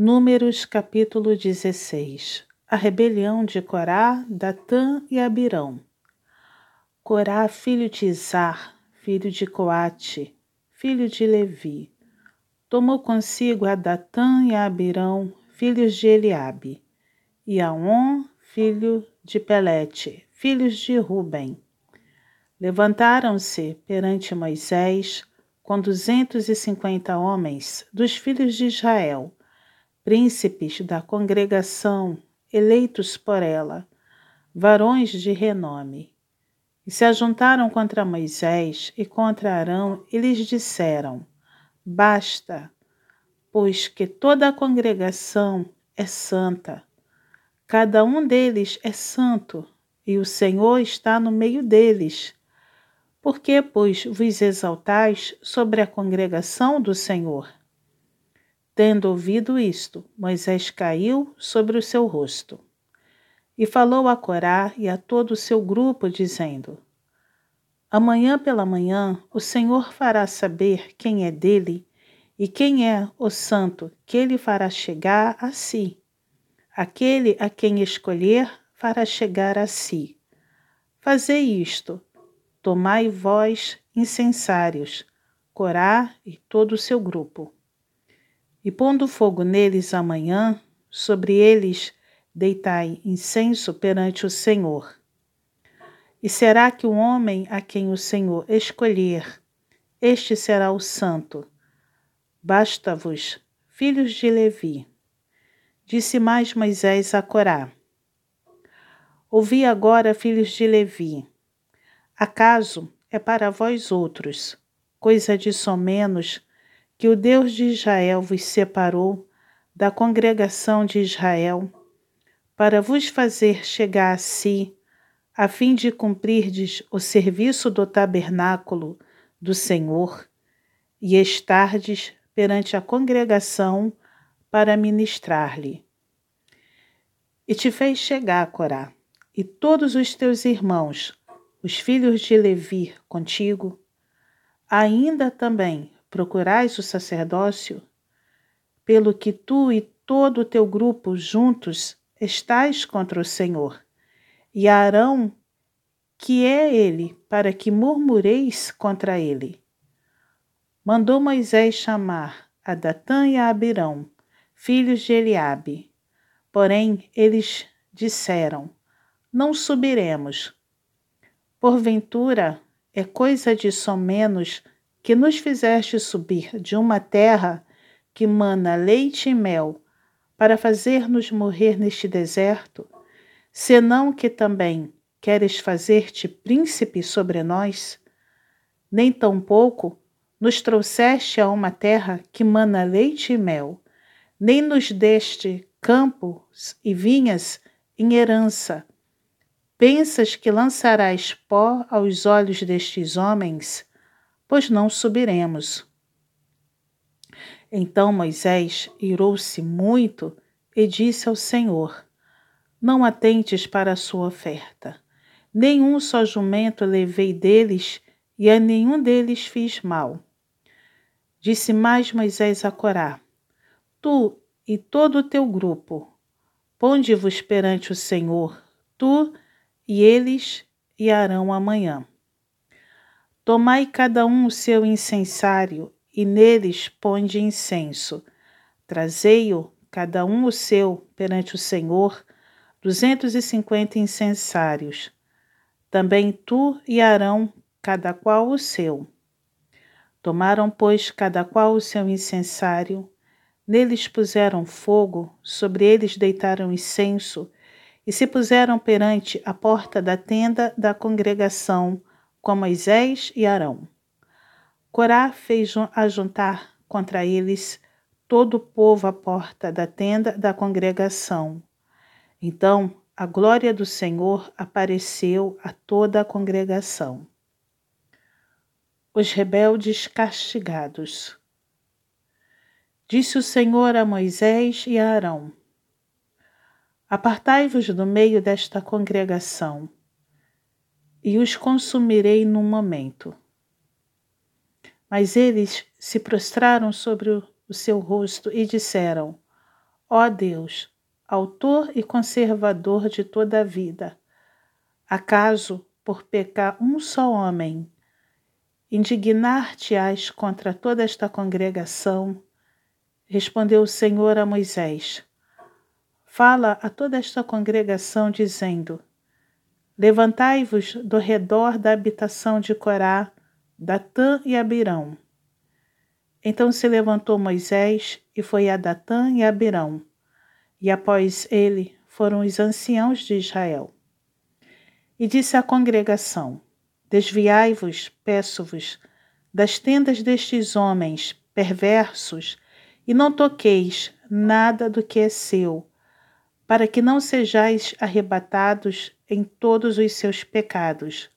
Números capítulo 16 A rebelião de Corá, Datã e Abirão. Corá, filho de Izar, filho de Coate, filho de Levi, tomou consigo a Datã e a Abirão, filhos de Eliabe, e a On, filho de Pelete, filhos de Ruben. Levantaram-se perante Moisés com duzentos e cinquenta homens dos filhos de Israel, príncipes da congregação, eleitos por ela, varões de renome. E se ajuntaram contra Moisés e contra Arão e lhes disseram: Basta, pois que toda a congregação é santa. Cada um deles é santo, e o Senhor está no meio deles. Por que, pois, vos exaltais sobre a congregação do Senhor? Tendo ouvido isto, Moisés caiu sobre o seu rosto. E falou a Corá e a todo o seu grupo, dizendo: Amanhã pela manhã o Senhor fará saber quem é dele e quem é o santo que ele fará chegar a si. Aquele a quem escolher fará chegar a si. Fazei isto, tomai vós incensários, Corá e todo o seu grupo e pondo fogo neles amanhã, sobre eles deitai incenso perante o Senhor. E será que o homem a quem o Senhor escolher, este será o santo. Basta-vos, filhos de Levi. Disse mais Moisés a Corá: Ouvi agora, filhos de Levi. Acaso é para vós outros, coisa de somenos, que o Deus de Israel vos separou da congregação de Israel, para vos fazer chegar a si, a fim de cumprirdes o serviço do tabernáculo do Senhor e estardes perante a congregação para ministrar-lhe. E te fez chegar, Corá, e todos os teus irmãos, os filhos de Levi, contigo, ainda também procurais o sacerdócio, pelo que tu e todo o teu grupo juntos estais contra o Senhor, e Arão, que é ele, para que murmureis contra ele. Mandou Moisés chamar a Datã e a Abirão, filhos de Eliabe. Porém, eles disseram: Não subiremos. Porventura, é coisa de somenos que nos fizeste subir de uma terra que mana leite e mel, para fazer-nos morrer neste deserto, senão que também queres fazer-te príncipe sobre nós? Nem tampouco nos trouxeste a uma terra que mana leite e mel, nem nos deste campos e vinhas em herança. Pensas que lançarás pó aos olhos destes homens? Pois não subiremos. Então Moisés irou-se muito e disse ao Senhor: Não atentes para a sua oferta. Nenhum só jumento levei deles, e a nenhum deles fiz mal. Disse mais Moisés a Corá: Tu e todo o teu grupo, ponde-vos perante o Senhor, tu e eles e Arão amanhã. Tomai cada um o seu incensário, e neles ponde incenso. Trazei-o, cada um o seu, perante o Senhor, duzentos e cinquenta incensários. Também tu e Arão, cada qual o seu. Tomaram, pois, cada qual o seu incensário, neles puseram fogo, sobre eles deitaram incenso, e se puseram perante a porta da tenda da congregação, com Moisés e Arão. Corá fez ajuntar contra eles todo o povo à porta da tenda da congregação. Então a glória do Senhor apareceu a toda a congregação. Os rebeldes castigados. Disse o Senhor a Moisés e a Arão: Apartai-vos do meio desta congregação e os consumirei num momento. Mas eles se prostraram sobre o seu rosto e disseram: Ó Deus, autor e conservador de toda a vida, acaso, por pecar um só homem, indignar-te-ás contra toda esta congregação? Respondeu o Senhor a Moisés: Fala a toda esta congregação, dizendo: Levantai-vos do redor da habitação de Corá, Datã e Abirão. Então se levantou Moisés e foi a Datã e Abirão, e após ele foram os anciãos de Israel. E disse à congregação: Desviai-vos, peço-vos, das tendas destes homens perversos, e não toqueis nada do que é seu, para que não sejais arrebatados em todos os seus pecados.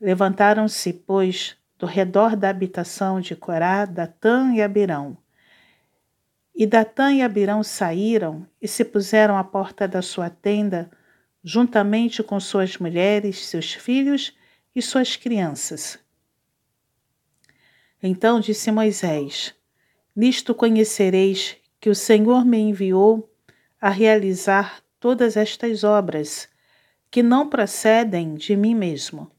Levantaram-se, pois, do redor da habitação de Corá, Datã e Abirão. E Datã e Abirão saíram e se puseram à porta da sua tenda, juntamente com suas mulheres, seus filhos e suas crianças. Então disse Moisés: Nisto conhecereis que o Senhor me enviou a realizar todas estas obras, que não procedem de mim mesmo.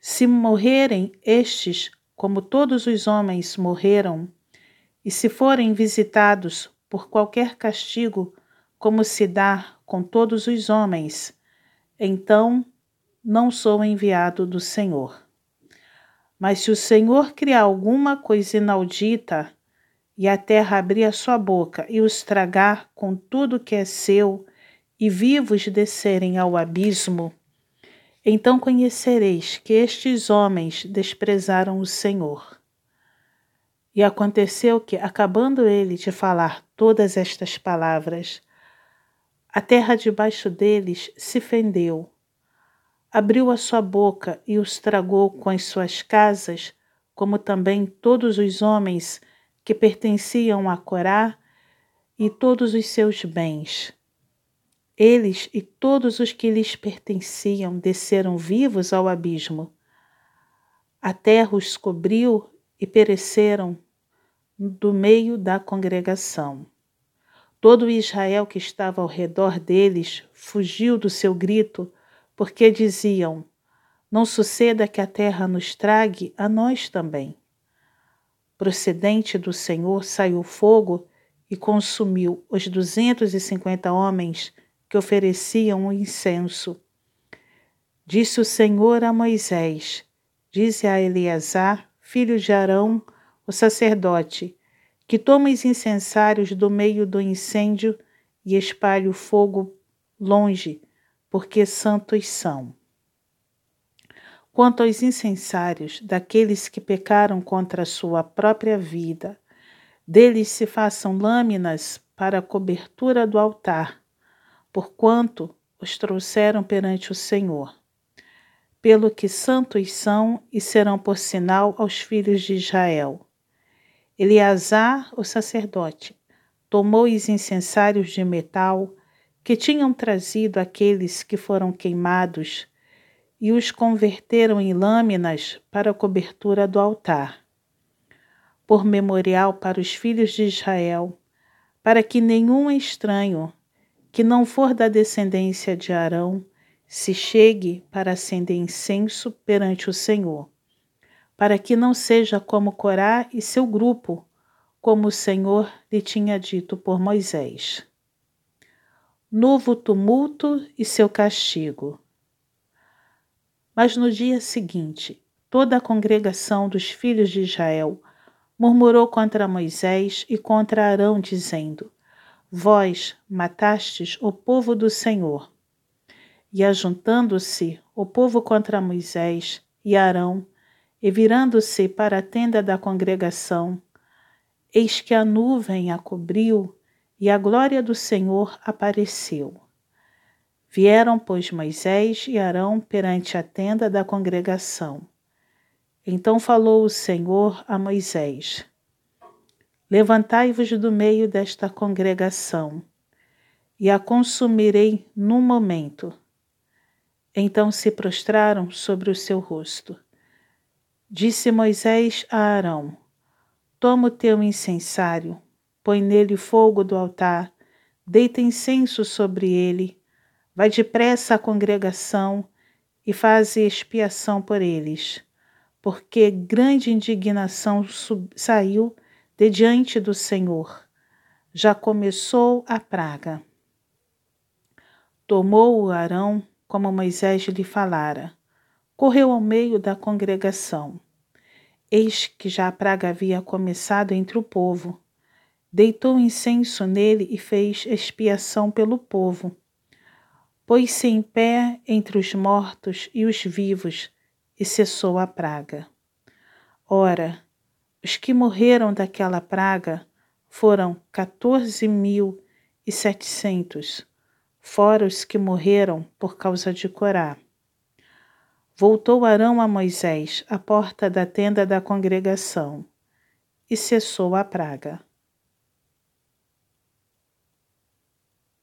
Se morrerem estes, como todos os homens morreram, e se forem visitados por qualquer castigo, como se dá com todos os homens, então não sou enviado do Senhor. Mas se o Senhor criar alguma coisa inaudita, e a terra abrir a sua boca e os tragar com tudo que é seu, e vivos descerem ao abismo, então conhecereis que estes homens desprezaram o Senhor. E aconteceu que, acabando ele de falar todas estas palavras, a terra debaixo deles se fendeu, abriu a sua boca e os tragou com as suas casas, como também todos os homens que pertenciam a Corá e todos os seus bens. Eles e todos os que lhes pertenciam desceram vivos ao abismo. A terra os cobriu e pereceram do meio da congregação. Todo Israel que estava ao redor deles fugiu do seu grito, porque diziam: Não suceda que a terra nos trague a nós também procedente do Senhor saiu fogo e consumiu os duzentos e cinquenta homens que ofereciam o incenso. Disse o Senhor a Moisés: Dize a Eleazar, filho de Arão, o sacerdote, que tome os incensários do meio do incêndio e espalhe o fogo longe, porque santos são. Quanto aos incensários daqueles que pecaram contra a sua própria vida, deles se façam lâminas para a cobertura do altar, porquanto os trouxeram perante o Senhor. Pelo que santos são e serão por sinal aos filhos de Israel. Eleazar, o sacerdote, tomou os incensários de metal que tinham trazido aqueles que foram queimados e os converteram em lâminas para a cobertura do altar, por memorial para os filhos de Israel, para que nenhum estranho que não for da descendência de Arão se chegue para acender incenso perante o Senhor, para que não seja como Corá e seu grupo, como o Senhor lhe tinha dito por Moisés. Novo tumulto e seu castigo. Mas no dia seguinte, toda a congregação dos filhos de Israel murmurou contra Moisés e contra Arão, dizendo: Vós matastes o povo do Senhor. E ajuntando-se o povo contra Moisés e Arão, e virando-se para a tenda da congregação, eis que a nuvem a cobriu e a glória do Senhor apareceu. Vieram, pois, Moisés e Arão perante a tenda da congregação. Então falou o Senhor a Moisés: Levantai-vos do meio desta congregação, e a consumirei num momento. Então se prostraram sobre o seu rosto. Disse Moisés a Arão: Toma o teu incensário, põe nele fogo do altar, deita incenso sobre ele, vai depressa à congregação e faz expiação por eles, porque grande indignação saiu de diante do Senhor. Já começou a praga. Tomou o Arão, como Moisés lhe falara, correu ao meio da congregação. Eis que já a praga havia começado entre o povo. Deitou incenso nele e fez expiação pelo povo. Pôs-se em pé entre os mortos e os vivos e cessou a praga. Ora, os que morreram daquela praga foram quatorze mil e setecentos, fora os que morreram por causa de Corá. Voltou Arão a Moisés à porta da tenda da congregação e cessou a praga.